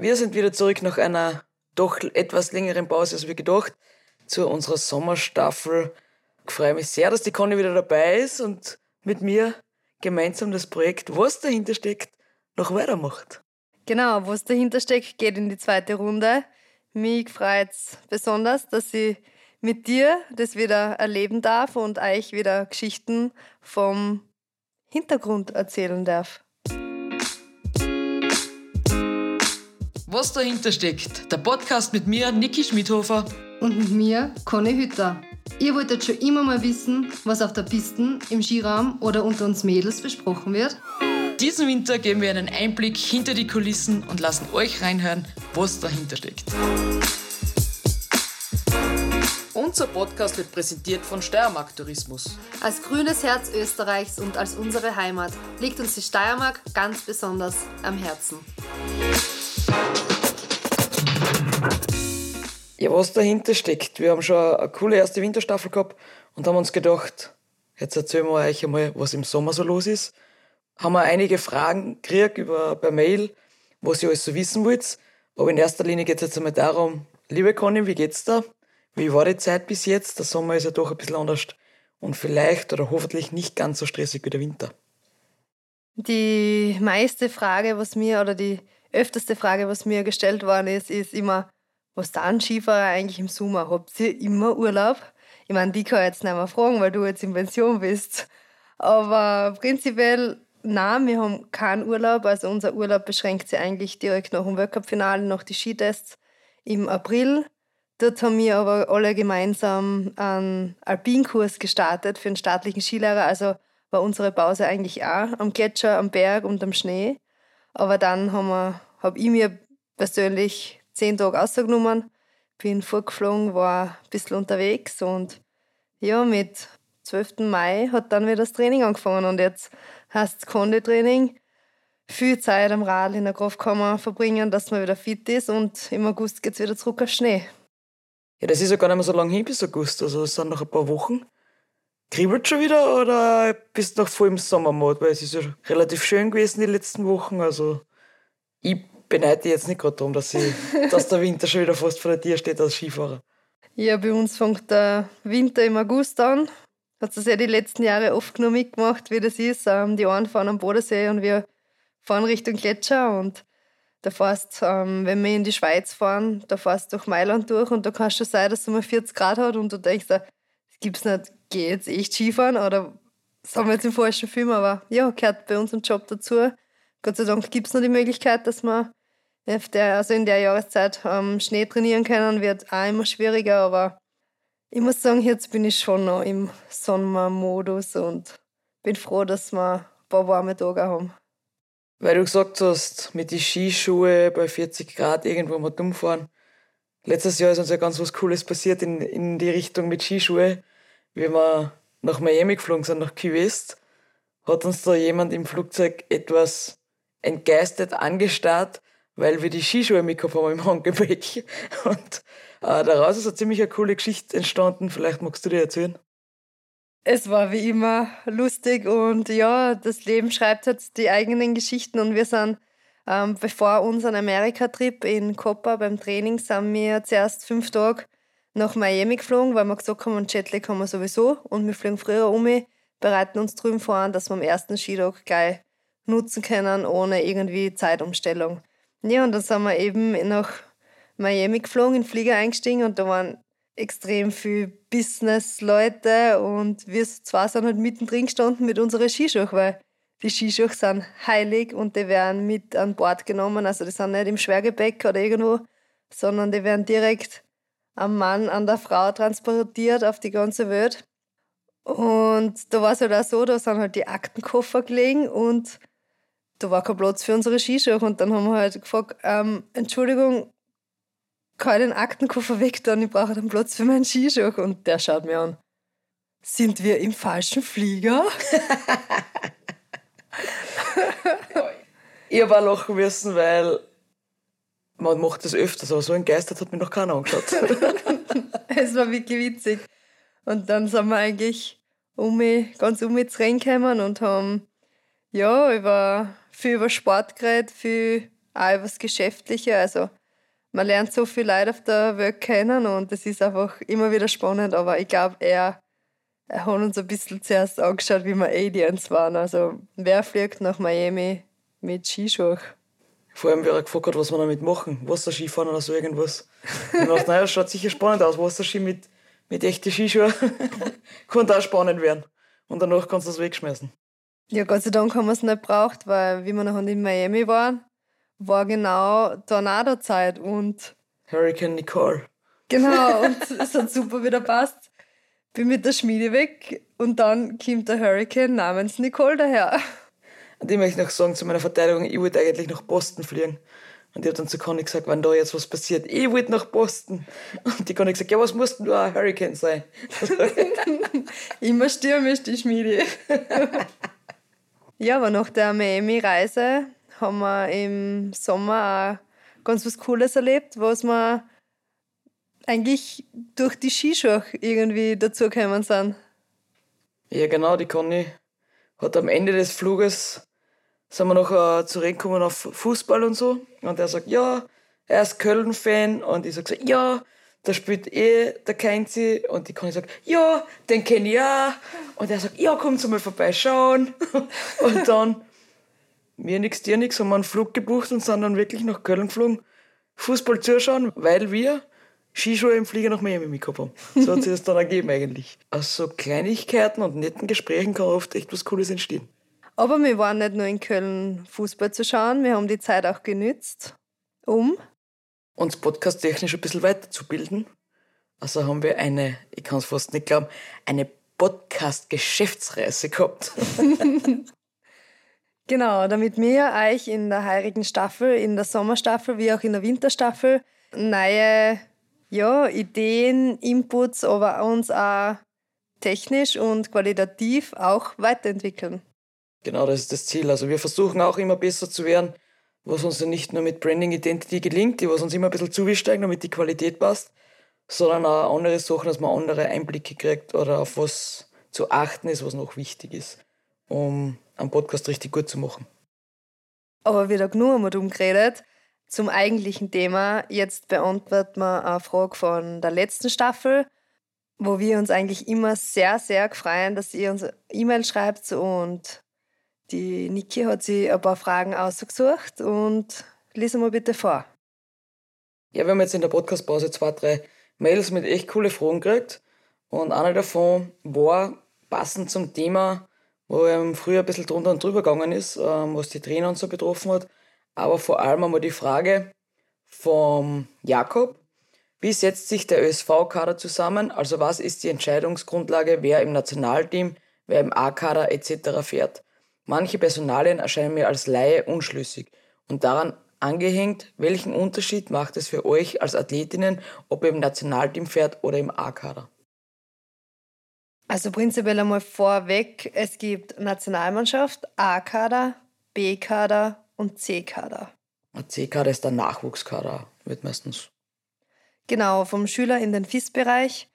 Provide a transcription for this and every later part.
Wir sind wieder zurück nach einer doch etwas längeren Pause als wir gedacht zu unserer Sommerstaffel. Ich freue mich sehr, dass die Conny wieder dabei ist und mit mir gemeinsam das Projekt, was dahinter steckt, noch weitermacht. Genau, was dahinter steckt, geht in die zweite Runde. Mich freut es besonders, dass ich mit dir das wieder erleben darf und euch wieder Geschichten vom Hintergrund erzählen darf. Was dahinter steckt, der Podcast mit mir, Niki Schmidhofer. Und mit mir, Conny Hütter. Ihr wolltet schon immer mal wissen, was auf der Piste, im Skiraum oder unter uns Mädels besprochen wird? Diesen Winter geben wir einen Einblick hinter die Kulissen und lassen euch reinhören, was dahinter steckt. Unser Podcast wird präsentiert von Steiermark Tourismus. Als grünes Herz Österreichs und als unsere Heimat liegt uns die Steiermark ganz besonders am Herzen. Ja, was dahinter steckt. Wir haben schon eine coole erste Winterstaffel gehabt und haben uns gedacht, jetzt erzählen wir euch einmal, was im Sommer so los ist. Haben wir einige Fragen gekriegt über, per Mail, was ihr alles so wissen wollt. Aber in erster Linie geht es jetzt einmal darum, liebe Conny, wie geht's da? Wie war die Zeit bis jetzt? Der Sommer ist ja doch ein bisschen anders und vielleicht oder hoffentlich nicht ganz so stressig wie der Winter. Die meiste Frage, was mir oder die öfterste Frage, was mir gestellt worden ist, ist immer, was dann Skifahrer eigentlich im Sommer? Habt ihr immer Urlaub? Ich meine, die kann ich jetzt nicht mehr fragen, weil du jetzt in Pension bist. Aber prinzipiell, nein, wir haben keinen Urlaub. Also unser Urlaub beschränkt sich eigentlich direkt nach dem Weltcup-Finale, nach die Skitests im April. Dort haben wir aber alle gemeinsam einen Alpinkurs gestartet für einen staatlichen Skilehrer. Also war unsere Pause eigentlich auch am Gletscher, am Berg und am Schnee. Aber dann habe hab ich mir persönlich zehn Tage ausgenommen, bin vorgeflogen, war ein bisschen unterwegs und ja, mit 12. Mai hat dann wieder das Training angefangen und jetzt heißt es Konditraining. Viel Zeit am Rad in der Kraftkammer verbringen, dass man wieder fit ist und im August geht es wieder zurück auf Schnee. Ja, das ist ja gar nicht mehr so lange hin bis August, also es sind noch ein paar Wochen. Kribbelt schon wieder oder bist du noch voll im Sommermod? Weil es ist ja relativ schön gewesen die letzten Wochen. Also ich beneide dich jetzt nicht gerade darum, dass, ich, dass der Winter schon wieder fast vor der Tür steht als Skifahrer. Ja, bei uns fängt der Winter im August an. Hat es ja die letzten Jahre oft genug mitgemacht, wie das ist. Ähm, die einen fahren am Bodensee und wir fahren Richtung Gletscher. Und da fährst, ähm, wenn wir in die Schweiz fahren, da fährst du durch Mailand durch und da kann es schon sein, dass es mal 40 Grad hat und du denkst, das gibt's nicht, geh jetzt echt Skifahren oder das haben wir jetzt im falschen Film, aber ja, gehört bei unserem Job dazu. Gott sei Dank gibt es noch die Möglichkeit, dass man der, also in der Jahreszeit ähm, Schnee trainieren können. Wird auch immer schwieriger, aber ich muss sagen, jetzt bin ich schon noch im Sommermodus und bin froh, dass wir ein paar warme Tage haben. Weil du gesagt hast, mit den Skischuhe bei 40 Grad irgendwo mal dumm fahren. Letztes Jahr ist uns ja ganz was Cooles passiert in, in die Richtung mit Skischuhe. Wie wir nach Miami geflogen sind, nach Key West, hat uns da jemand im Flugzeug etwas entgeistert angestarrt, weil wir die Skischuhe mitgehabt haben im Handgepäck. Und äh, daraus ist eine ziemlich eine coole Geschichte entstanden. Vielleicht magst du dir erzählen. Es war wie immer lustig und ja, das Leben schreibt halt die eigenen Geschichten und wir sind ähm, bevor unseren Amerika-Trip in Copa beim Training sind wir zuerst fünf Tage nach Miami geflogen, weil wir gesagt haben, Jetlag haben wir sowieso und wir fliegen früher um, bereiten uns drüben vor dass wir am ersten Skitag gleich nutzen können, ohne irgendwie Zeitumstellung. Ja, und dann sind wir eben nach Miami geflogen, in den Flieger eingestiegen und da waren extrem viele Business-Leute und wir zwei sind halt mittendrin gestanden mit unseren Skischuhen, weil die Skischuhe sind heilig und die werden mit an Bord genommen. Also die sind nicht im Schwergepäck oder irgendwo, sondern die werden direkt am Mann, an der Frau transportiert auf die ganze Welt. Und da war es halt auch so, da sind halt die Aktenkoffer gelegen und da war kein Platz für unsere Skischuhe. Und dann haben wir halt gefragt, ähm, Entschuldigung, kann ich den Aktenkoffer weg dann? Ich brauche einen Platz für meinen Skischuh. Und der schaut mir an. Sind wir im falschen Flieger? ich habe auch lachen müssen, weil man macht das öfters, aber so entgeistert hat mich noch keiner angeschaut. es war wirklich witzig. Und dann sind wir eigentlich um mich, ganz um mich reingekommen und haben ja, über, viel über Sport geredet, viel auch übers Geschäftliche. Also man lernt so viel Leute auf der Welt kennen und es ist einfach immer wieder spannend. Aber ich glaube, er, er hat uns ein bisschen zuerst angeschaut, wie wir Aliens waren. Also wer fliegt nach Miami mit Skischuhen? Vor allem, wer er gefragt hat, was wir damit machen. Wasserskifahren oder so irgendwas. Ich dachte, naja, schaut sicher spannend aus. Wasserski mit, mit echten Skischuhen. Könnte auch spannend werden. Und danach kannst du das wegschmeißen. Ja, Gott sei Dank haben wir es nicht braucht, weil wie wir noch in Miami waren, war genau Tornado-Zeit und Hurricane Nicole. Genau, und es hat super wieder passt. Bin mit der Schmiede weg und dann kommt der Hurricane namens Nicole daher. Und ich möchte noch sagen zu meiner Verteidigung, ich wollte eigentlich nach Boston fliegen. Und ich habe dann zu Conny gesagt, wenn da jetzt was passiert, ich wollte nach Boston. Und die Conny gesagt, ja, was musst du ein Hurricane sein? Immer stürmisch, die Schmiede. Ja, aber nach der Miami-Reise haben wir im Sommer auch ganz was Cooles erlebt, was wir eigentlich durch die Skischuhe irgendwie dazugekommen sind. Ja, genau, die Conny hat am Ende des Fluges sind wir noch äh, zurückgekommen auf Fußball und so. Und er sagt, ja, er ist Köln-Fan. Und ich sage ja, da spielt eh der Keinzi. Und die Conny sagt, ja, den kenne ich auch. Und er sagt, ja, kommt mal vorbeischauen. und dann, mir nix, dir nix, haben wir einen Flug gebucht und sind dann wirklich nach Köln geflogen, Fußball zuschauen, weil wir Skischuhe im Flieger nach Miami mitgehabt haben. So hat sich das dann ergeben eigentlich. Aus so Kleinigkeiten und netten Gesprächen kann oft echt was Cooles entstehen. Aber wir waren nicht nur in Köln Fußball zu schauen, wir haben die Zeit auch genützt, um uns podcast-technisch ein bisschen weiterzubilden. Also haben wir eine, ich kann es fast nicht glauben, eine Podcast-Geschäftsreise gehabt. genau, damit wir euch in der heurigen Staffel, in der Sommerstaffel wie auch in der Winterstaffel neue ja, Ideen, Inputs, aber uns auch technisch und qualitativ auch weiterentwickeln. Genau, das ist das Ziel. Also wir versuchen auch immer besser zu werden, was uns ja nicht nur mit Branding Identity gelingt, die was uns immer ein bisschen zuwisteigen, damit die Qualität passt, sondern auch andere Sachen, dass man andere Einblicke kriegt oder auf was zu achten ist, was noch wichtig ist, um einen Podcast richtig gut zu machen. Aber wieder genug haben wir drum geredet. Zum eigentlichen Thema. Jetzt beantworten wir eine Frage von der letzten Staffel, wo wir uns eigentlich immer sehr, sehr freuen, dass ihr uns E-Mail schreibt und die Niki hat sich ein paar Fragen ausgesucht und lese mal bitte vor. Ja, wir haben jetzt in der Podcastpause zwei, drei Mails mit echt coole Fragen gekriegt. Und eine davon war passend zum Thema, wo er früher ein bisschen drunter und drüber gegangen ist, ähm, was die Trainer und so betroffen hat. Aber vor allem einmal die Frage vom Jakob. Wie setzt sich der ÖSV-Kader zusammen? Also was ist die Entscheidungsgrundlage, wer im Nationalteam, wer im A-Kader etc. fährt? Manche Personalien erscheinen mir als Laie unschlüssig und daran angehängt, welchen Unterschied macht es für euch als Athletinnen, ob ihr im Nationalteam fährt oder im A-Kader? Also prinzipiell einmal vorweg, es gibt Nationalmannschaft, A-Kader, B-Kader und C-Kader. C-Kader ist der Nachwuchskader, wird meistens. Genau, vom Schüler in den FIS-Bereich.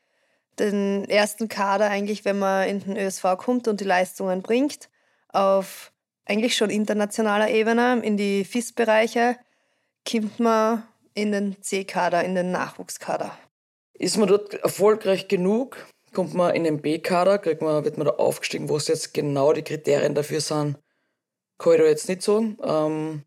Den ersten Kader eigentlich, wenn man in den ÖSV kommt und die Leistungen bringt auf eigentlich schon internationaler Ebene in die FIS-Bereiche, kommt man in den C-Kader, in den Nachwuchskader. Ist man dort erfolgreich genug, kommt man in den B-Kader, man, wird man da aufgestiegen, wo es jetzt genau die Kriterien dafür sind, kann ich da jetzt nicht sagen. Ähm,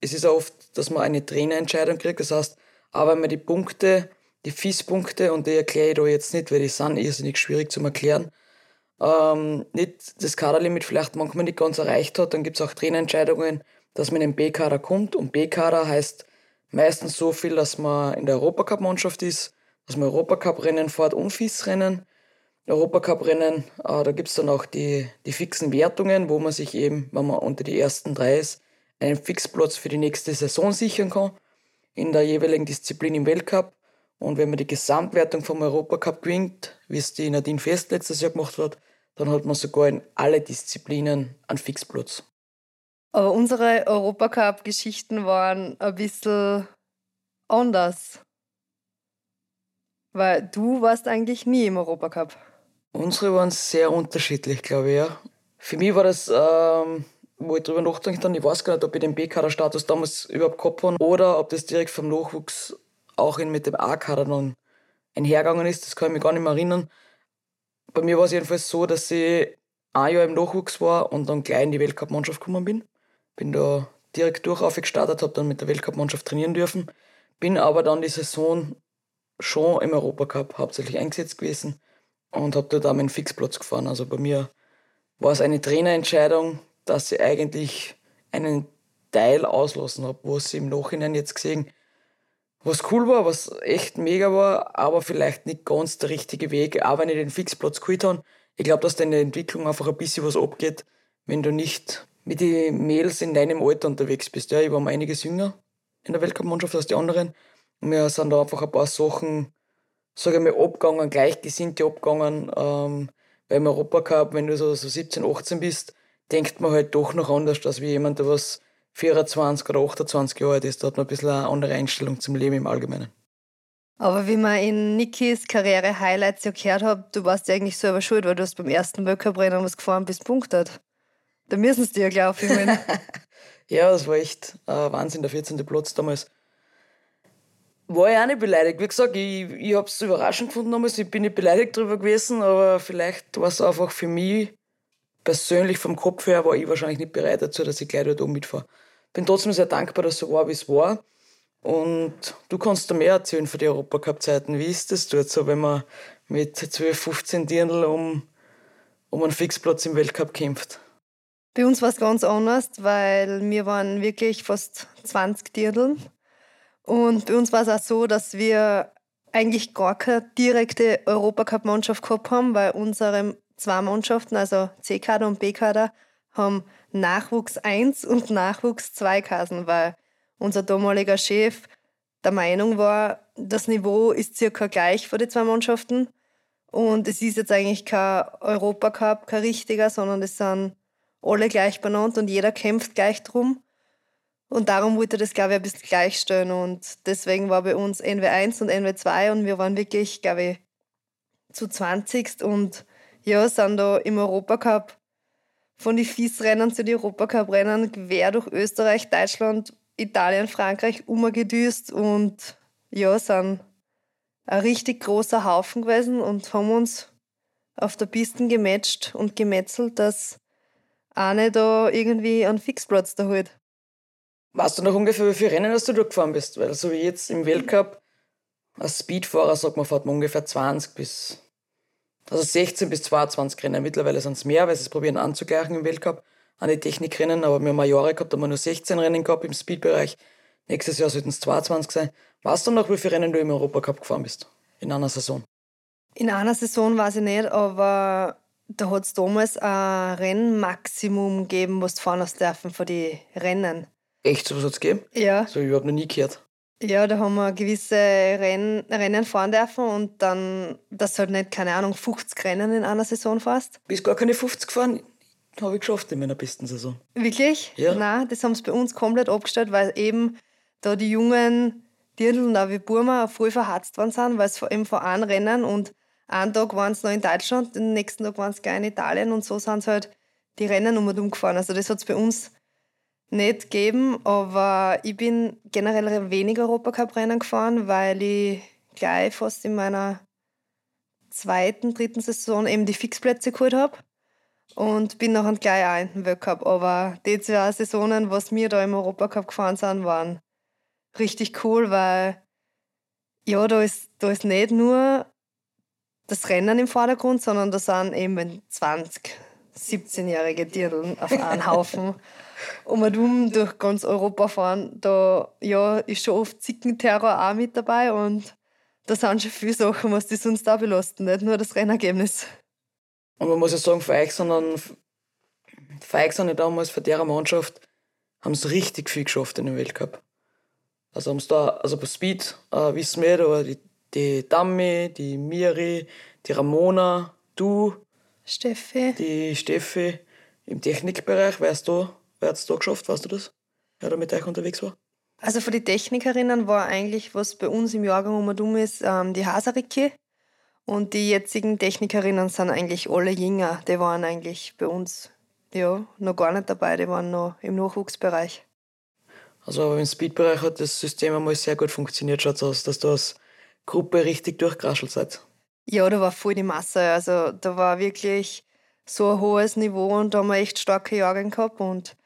es ist auch oft, dass man eine Trainerentscheidung kriegt, das heißt, aber wenn man die Punkte, die FIS-Punkte, und die erkläre ich da jetzt nicht, weil die sind irrsinnig schwierig zu erklären, ähm, nicht das Kaderlimit vielleicht manchmal nicht ganz erreicht hat, dann gibt es auch Trainerentscheidungen, dass man in den B-Kader kommt. Und B-Kader heißt meistens so viel, dass man in der Europacup-Mannschaft ist, dass man Europacup-Rennen fährt und FIS-Rennen. Europacup-Rennen, äh, da gibt es dann auch die, die fixen Wertungen, wo man sich eben, wenn man unter die ersten drei ist, einen Fixplatz für die nächste Saison sichern kann in der jeweiligen Disziplin im Weltcup. Und wenn man die Gesamtwertung vom Europacup gewinnt, wie es die Nadine Fest letztes Jahr gemacht hat, dann hat man sogar in alle Disziplinen einen Fixplatz. Aber unsere Europacup-Geschichten waren ein bisschen anders. Weil du warst eigentlich nie im Europacup. Unsere waren sehr unterschiedlich, glaube ich. Ja. Für mich war das ähm, wo ich drüber nachdenke, dann, ich weiß gar nicht, ob ich den B-Kader-Status damals überhaupt gehabt habe oder ob das direkt vom Nachwuchs auch mit dem A-Kader dann einhergegangen ist. Das kann ich mich gar nicht mehr erinnern. Bei mir war es jedenfalls so, dass ich ein Jahr im Nachwuchs war und dann gleich in die Weltcup-Mannschaft gekommen bin. Bin da direkt durch gestartet, habe dann mit der Weltcup-Mannschaft trainieren dürfen. Bin aber dann die Saison schon im Europacup hauptsächlich eingesetzt gewesen und habe dort auch meinen Fixplatz gefahren. Also bei mir war es eine Trainerentscheidung, dass ich eigentlich einen Teil auslassen habe, was ich im Nachhinein jetzt gesehen was cool war, was echt mega war, aber vielleicht nicht ganz der richtige Weg, auch wenn ich den Fixplatz geholt habe. Ich glaube, dass deine Entwicklung einfach ein bisschen was abgeht, wenn du nicht mit den Mädels in deinem Alter unterwegs bist. Ja, ich war um einiges jünger in der Weltcup-Mannschaft als die anderen. Und wir sind da einfach ein paar Sachen, sage ich mal, abgegangen, gleichgesinnte abgegangen. Ähm, beim Europacup, wenn du so, so 17, 18 bist, denkt man halt doch noch anders, als wie jemand, der was 24 oder 28 Jahre alt ist. Da hat man ein bisschen eine andere Einstellung zum Leben im Allgemeinen. Aber wie man in Nikis Karriere-Highlights ja gehört hat, du warst ja eigentlich selber schuld, weil du hast beim ersten Weltcup-Rennen was gefahren bist, punktet. Da müssen sie dir ja gleich aufhören. ja, das war echt äh, Wahnsinn, der 14. Platz damals. War ich auch nicht beleidigt. Wie gesagt, ich, ich habe es überraschend gefunden damals. Ich bin nicht beleidigt darüber gewesen, aber vielleicht war es einfach für mich persönlich vom Kopf her, war ich wahrscheinlich nicht bereit dazu, dass ich gleich dort oben mitfahre. Bin trotzdem sehr dankbar, dass es so war, wie es war. Und du kannst da mehr erzählen von den Europacup-Zeiten. Wie ist das dort so, wenn man mit 12, 15 Dirndl um, um einen Fixplatz im Weltcup kämpft? Bei uns war es ganz anders, weil wir waren wirklich fast 20 Dirndl. Und bei uns war es auch so, dass wir eigentlich gar keine direkte Europacup-Mannschaft gehabt haben, weil unsere zwei Mannschaften, also C-Kader und B-Kader, haben Nachwuchs 1 und Nachwuchs 2 Kasen, weil unser damaliger Chef der Meinung war, das Niveau ist circa gleich für die zwei Mannschaften. Und es ist jetzt eigentlich kein Europacup, kein richtiger, sondern es sind alle gleich benannt und jeder kämpft gleich drum. Und darum wollte das, glaube ich, ein bisschen gleichstellen. Und deswegen war bei uns NW1 und NW2 und wir waren wirklich, glaube ich, zu 20. Und ja, sind da im Europacup von den FIS-Rennen zu den Europacup-Rennen quer durch Österreich, Deutschland, Italien, Frankreich umgedüst und ja, sind ein richtig großer Haufen gewesen und haben uns auf der Piste gematcht und gemetzelt, dass eine da irgendwie einen Fixplatz da holt. Weißt du noch ungefähr, wie viele Rennen hast du durchgefahren bist? Weil so wie jetzt im Weltcup, als Speedfahrer sagt man, fährt man ungefähr 20 bis, also 16 bis 22 Rennen. Mittlerweile sind es mehr, weil sie es probieren anzugleichen im Weltcup an die Technikrennen. Aber wir haben Jahre gehabt, da haben wir nur 16 Rennen gehabt im Speedbereich. Nächstes Jahr sollten es 22 sein. Weißt du noch, wie viele Rennen du im Europacup gefahren bist? In einer Saison? In einer Saison weiß ich nicht, aber da hat es damals ein Rennmaximum gegeben, was du fahren hast dürfen für die Rennen. Echt, so was hat es gegeben? Ja. So, ich habe noch nie gehört. Ja, da haben wir gewisse Renn, Rennen fahren dürfen und dann, das halt nicht, keine Ahnung, 50 Rennen in einer Saison fast. Bist gar keine 50 gefahren? Habe ich geschafft in meiner besten Saison. Wirklich? Ja. Nein, das haben sie bei uns komplett abgestellt, weil eben da die jungen Dirndl und auch wie Burma voll verharzt worden sind, weil es eben vor einem Rennen und einen Tag waren sie noch in Deutschland, den nächsten Tag waren sie gleich in Italien und so sind sie halt die Rennen um und um gefahren. Also das hat es bei uns nicht gegeben, aber ich bin generell weniger Europacup-Rennen gefahren, weil ich gleich fast in meiner zweiten, dritten Saison eben die Fixplätze geholt habe und bin nachher gleich auch in den Weltcup. Aber die zwei Saisonen, was wir da im Europacup gefahren sind, waren richtig cool, weil ja, da ist, da ist nicht nur das Rennen im Vordergrund, sondern da sind eben 20, 17-jährige Dirndl auf einen Haufen. Um und um durch ganz Europa fahren, da ja, ist schon oft Zickenterror auch mit dabei und da sind schon viele Sachen, was die sonst da belasten, nicht nur das Rennergebnis. Und man muss ja sagen, für euch, sondern für euch sind damals, für deren Mannschaft, haben sie richtig viel geschafft in dem Weltcup. Also haben sie da, also bei Speed äh, wissen wir, da die, die Dami, die Miri, die Ramona, du, Steffi. Die Steffi im Technikbereich, weißt du, wer hat es da geschafft, weißt du das? Wer da mit euch unterwegs war? Also für die Technikerinnen war eigentlich, was bei uns im Jahrgang um um ist, ähm, die Hasariki. Und die jetzigen Technikerinnen sind eigentlich alle jünger. Die waren eigentlich bei uns ja, noch gar nicht dabei, die waren noch im Nachwuchsbereich. Also aber im Speedbereich hat das System einmal sehr gut funktioniert, schaut aus, dass du als Gruppe richtig durchgeraschelt seid. Ja, da war voll die Masse. Also da war wirklich so ein hohes Niveau und da haben wir echt starke Jahre gehabt. Und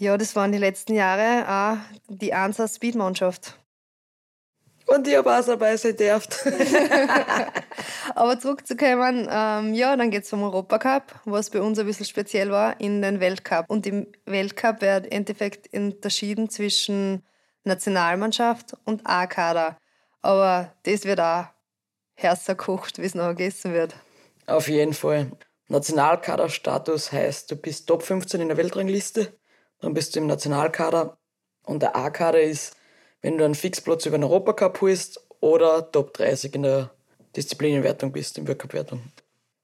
ja, das waren die letzten Jahre auch die Ansa Speed-Mannschaft. Und ich habe auch dabei sein dürft. Aber zurückzukommen, ähm, ja, dann geht es vom Europacup, was bei uns ein bisschen speziell war, in den Weltcup. Und im Weltcup wird im Endeffekt unterschieden zwischen Nationalmannschaft und A-Kader. Aber das wird auch härter gekocht, wie es noch gegessen wird. Auf jeden Fall. Nationalkaderstatus heißt, du bist Top 15 in der Weltrangliste, dann bist du im Nationalkader und der A-Kader ist, wenn du einen Fixplatz über den Europacup holst oder Top 30 in der Disziplinenwertung bist, in Weltcup-Wertung.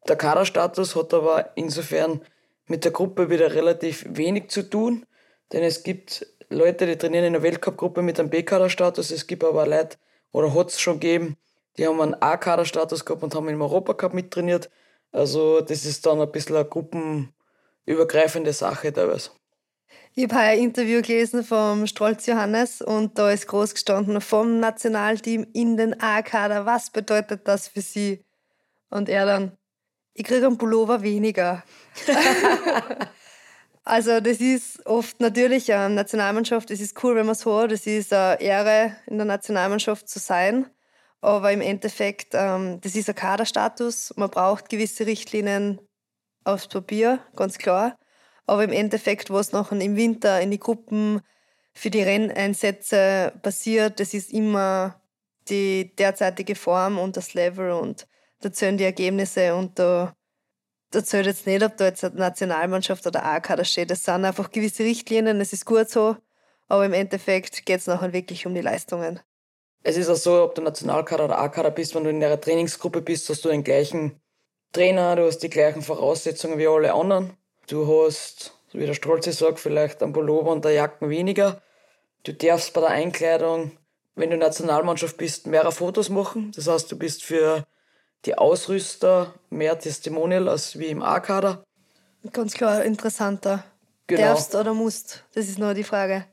Der Kaderstatus hat aber insofern mit der Gruppe wieder relativ wenig zu tun, denn es gibt Leute, die trainieren in der Weltcup-Gruppe mit einem B-Kaderstatus, es gibt aber Leute, oder hat es schon gegeben, die haben einen A-Kaderstatus gehabt und haben im Europacup mittrainiert. Also das ist dann ein bisschen eine gruppenübergreifende Sache teilweise. Ich habe ein Interview gelesen vom Strolz Johannes und da ist groß gestanden vom Nationalteam in den A-Kader. Was bedeutet das für Sie? Und er dann, ich kriege einen Pullover weniger. also das ist oft natürlich eine Nationalmannschaft, es ist cool, wenn man es hört, es ist eine Ehre, in der Nationalmannschaft zu sein. Aber im Endeffekt, ähm, das ist ein Kaderstatus. Man braucht gewisse Richtlinien aufs Papier, ganz klar. Aber im Endeffekt, was nachher im Winter in die Gruppen für die Renneinsätze passiert, das ist immer die derzeitige Form und das Level und da zählen die Ergebnisse und da, da zählt jetzt nicht, ob da jetzt eine Nationalmannschaft oder A-Kader steht. Das sind einfach gewisse Richtlinien, es ist gut so, aber im Endeffekt geht es nachher wirklich um die Leistungen. Es ist auch so, ob du Nationalkader oder A-Kader bist, wenn du in der Trainingsgruppe bist, hast du den gleichen Trainer, du hast die gleichen Voraussetzungen wie alle anderen. Du hast, wie der Strolze sagt, vielleicht ein Pullover und eine Jacken weniger. Du darfst bei der Einkleidung, wenn du Nationalmannschaft bist, mehrere Fotos machen. Das heißt, du bist für die Ausrüster mehr Testimonial als wie im A-Kader. Ganz klar interessanter. Genau. Darfst oder musst? Das ist nur die Frage.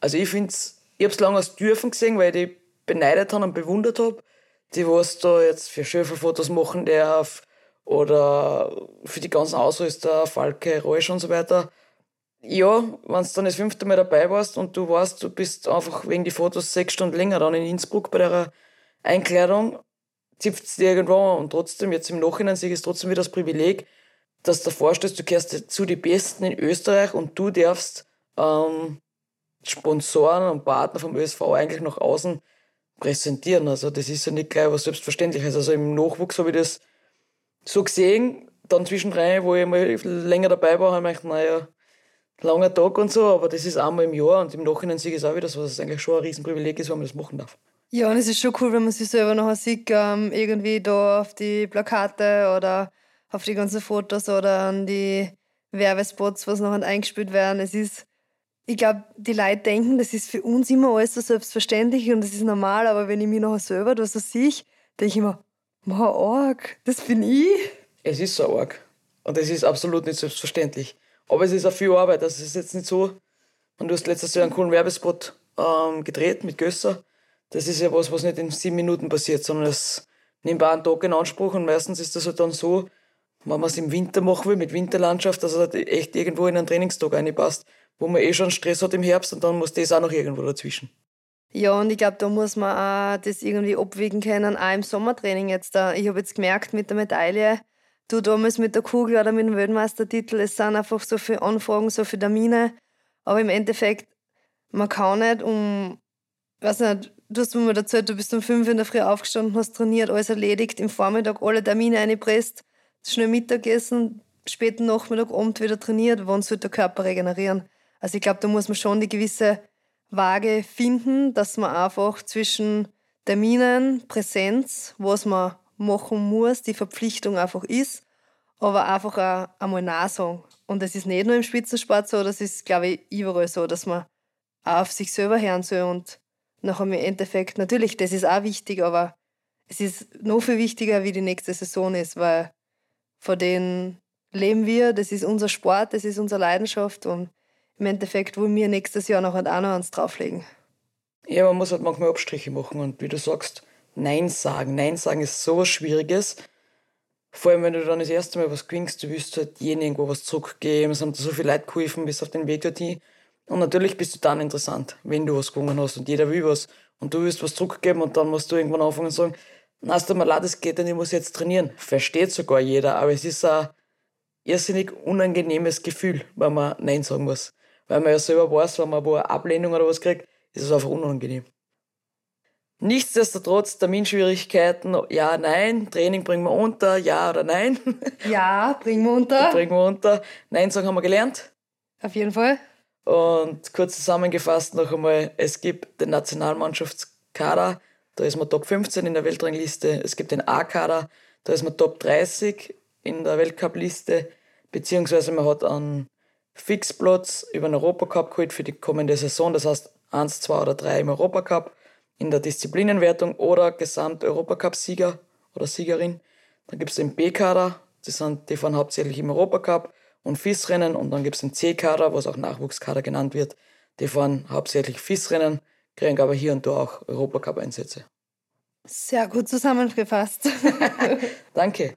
Also ich finde es ich habe es lange als dürfen gesehen, weil ich die beneidet habe und bewundert habe. Die, was da jetzt für Schöfelfotos machen darf oder für die ganzen Ausrüster, Falke, Räusch und so weiter. Ja, wenn du dann das fünfte Mal dabei warst und du weißt, du bist einfach wegen die Fotos sechs Stunden länger dann in Innsbruck bei der Einkleidung, zipft es dir irgendwo und trotzdem, jetzt im Nachhinein sehe ich es trotzdem wieder das Privileg, dass du vorstellst, du gehörst zu den Besten in Österreich und du darfst ähm, Sponsoren und Partner vom ÖSV eigentlich nach außen präsentieren. Also das ist ja nicht gleich was Selbstverständliches. Also im Nachwuchs habe ich das so gesehen, dann zwischendrin, wo ich mal länger dabei war, habe ich gedacht, naja, langer Tag und so, aber das ist einmal im Jahr und im Nachhinein sehe ich es auch wieder, dass es eigentlich schon ein Riesenprivileg ist, wenn man das machen darf. Ja, und es ist schon cool, wenn man sich selber nachher sieht, ähm, irgendwie da auf die Plakate oder auf die ganzen Fotos oder an die Werbespots, was nachher eingespielt werden. Es ist ich glaube, die Leute denken, das ist für uns immer alles so selbstverständlich und das ist normal, aber wenn ich mich nachher selber da so sehe, denke ich immer, wow, arg, das bin ich. Es ist so arg. Und es ist absolut nicht selbstverständlich. Aber es ist auch viel Arbeit. Das ist jetzt nicht so. Und du hast letztes Jahr einen coolen Werbespot ähm, gedreht mit Gösser. Das ist ja was, was nicht in sieben Minuten passiert, sondern es nimmt auch einen Tag in Anspruch und meistens ist das halt dann so, wenn man es im Winter machen will, mit Winterlandschaft, dass es halt echt irgendwo in einen Trainingstag reinpasst wo man eh schon Stress hat im Herbst und dann muss das auch noch irgendwo dazwischen. Ja, und ich glaube, da muss man auch das irgendwie abwägen können, auch im Sommertraining jetzt. Da. Ich habe jetzt gemerkt mit der Medaille, du damals mit der Kugel oder mit dem Weltmeistertitel, es sind einfach so viele Anfragen, so viele Termine. Aber im Endeffekt, man kann nicht um, weiß nicht, du hast mir mal erzählt, du bist um fünf in der Früh aufgestanden, hast trainiert, alles erledigt, im Vormittag alle Termine eingepresst, schnell Mittagessen, späten Nachmittag, Abend wieder trainiert, wann soll der Körper regenerieren? Also ich glaube, da muss man schon die gewisse Waage finden, dass man einfach zwischen Terminen, Präsenz, was man machen muss, die Verpflichtung einfach ist, aber einfach auch einmal nachsagen. Und das ist nicht nur im Spitzensport so, das ist, glaube ich, überall so, dass man auch auf sich selber hören soll und nachher im Endeffekt, natürlich, das ist auch wichtig, aber es ist noch viel wichtiger, wie die nächste Saison ist, weil von den leben wir, das ist unser Sport, das ist unsere Leidenschaft und im Endeffekt wollen wir nächstes Jahr noch halt auch noch eins drauflegen. Ja, man muss halt manchmal Abstriche machen und wie du sagst, Nein sagen. Nein sagen ist so was Schwieriges. Vor allem, wenn du dann das erste Mal was gewinnst, du willst halt jenen irgendwo was zurückgeben, es haben so viele Leute geholfen bis auf den Weg dorthin. Und natürlich bist du dann interessant, wenn du was gewonnen hast und jeder will was und du willst was zurückgeben und dann musst du irgendwann anfangen und sagen, na, es tut mir leid, es geht nicht, ich muss jetzt trainieren. Versteht sogar jeder, aber es ist ein irrsinnig unangenehmes Gefühl, wenn man Nein sagen muss. Weil man ja selber weiß, wenn man wo eine Ablehnung oder was kriegt, ist es einfach unangenehm. Nichtsdestotrotz, Terminschwierigkeiten, ja, nein, Training bringen wir unter, ja oder nein. Ja, bringen wir unter. bringen wir unter. Nein sagen haben wir gelernt. Auf jeden Fall. Und kurz zusammengefasst noch einmal, es gibt den Nationalmannschaftskader, da ist man Top 15 in der Weltrangliste. Es gibt den A-Kader, da ist man Top 30 in der Weltcup-Liste, beziehungsweise man hat einen Fixplatz über den Europacup geholt für die kommende Saison, das heißt 1, 2 oder 3 im Europacup in der Disziplinenwertung oder Gesamt-Europacup-Sieger oder Siegerin. Dann gibt es den B-Kader, die, sind, die fahren hauptsächlich im Europacup und FIS-Rennen und dann gibt es den C-Kader, was auch Nachwuchskader genannt wird. Die fahren hauptsächlich FIS-Rennen, kriegen aber hier und da auch Europacup-Einsätze. Sehr gut zusammengefasst. Danke.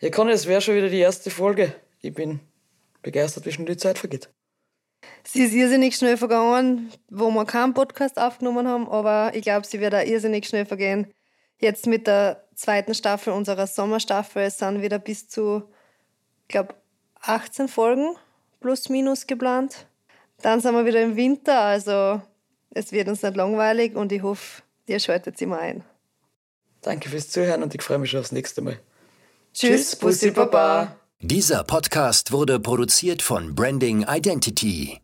Ja, Conny, das wäre schon wieder die erste Folge. Ich bin begeistert, wie schnell die Zeit vergeht. Sie ist irrsinnig schnell vergangen, wo wir keinen Podcast aufgenommen haben, aber ich glaube, sie wird auch irrsinnig schnell vergehen. Jetzt mit der zweiten Staffel unserer Sommerstaffel sind wieder bis zu, ich glaube, 18 Folgen plus minus geplant. Dann sind wir wieder im Winter, also es wird uns nicht langweilig und ich hoffe, ihr schaltet immer ein. Danke fürs Zuhören und ich freue mich schon aufs nächste Mal. Tschüss, Bussi Baba. Dieser Podcast wurde produziert von Branding Identity.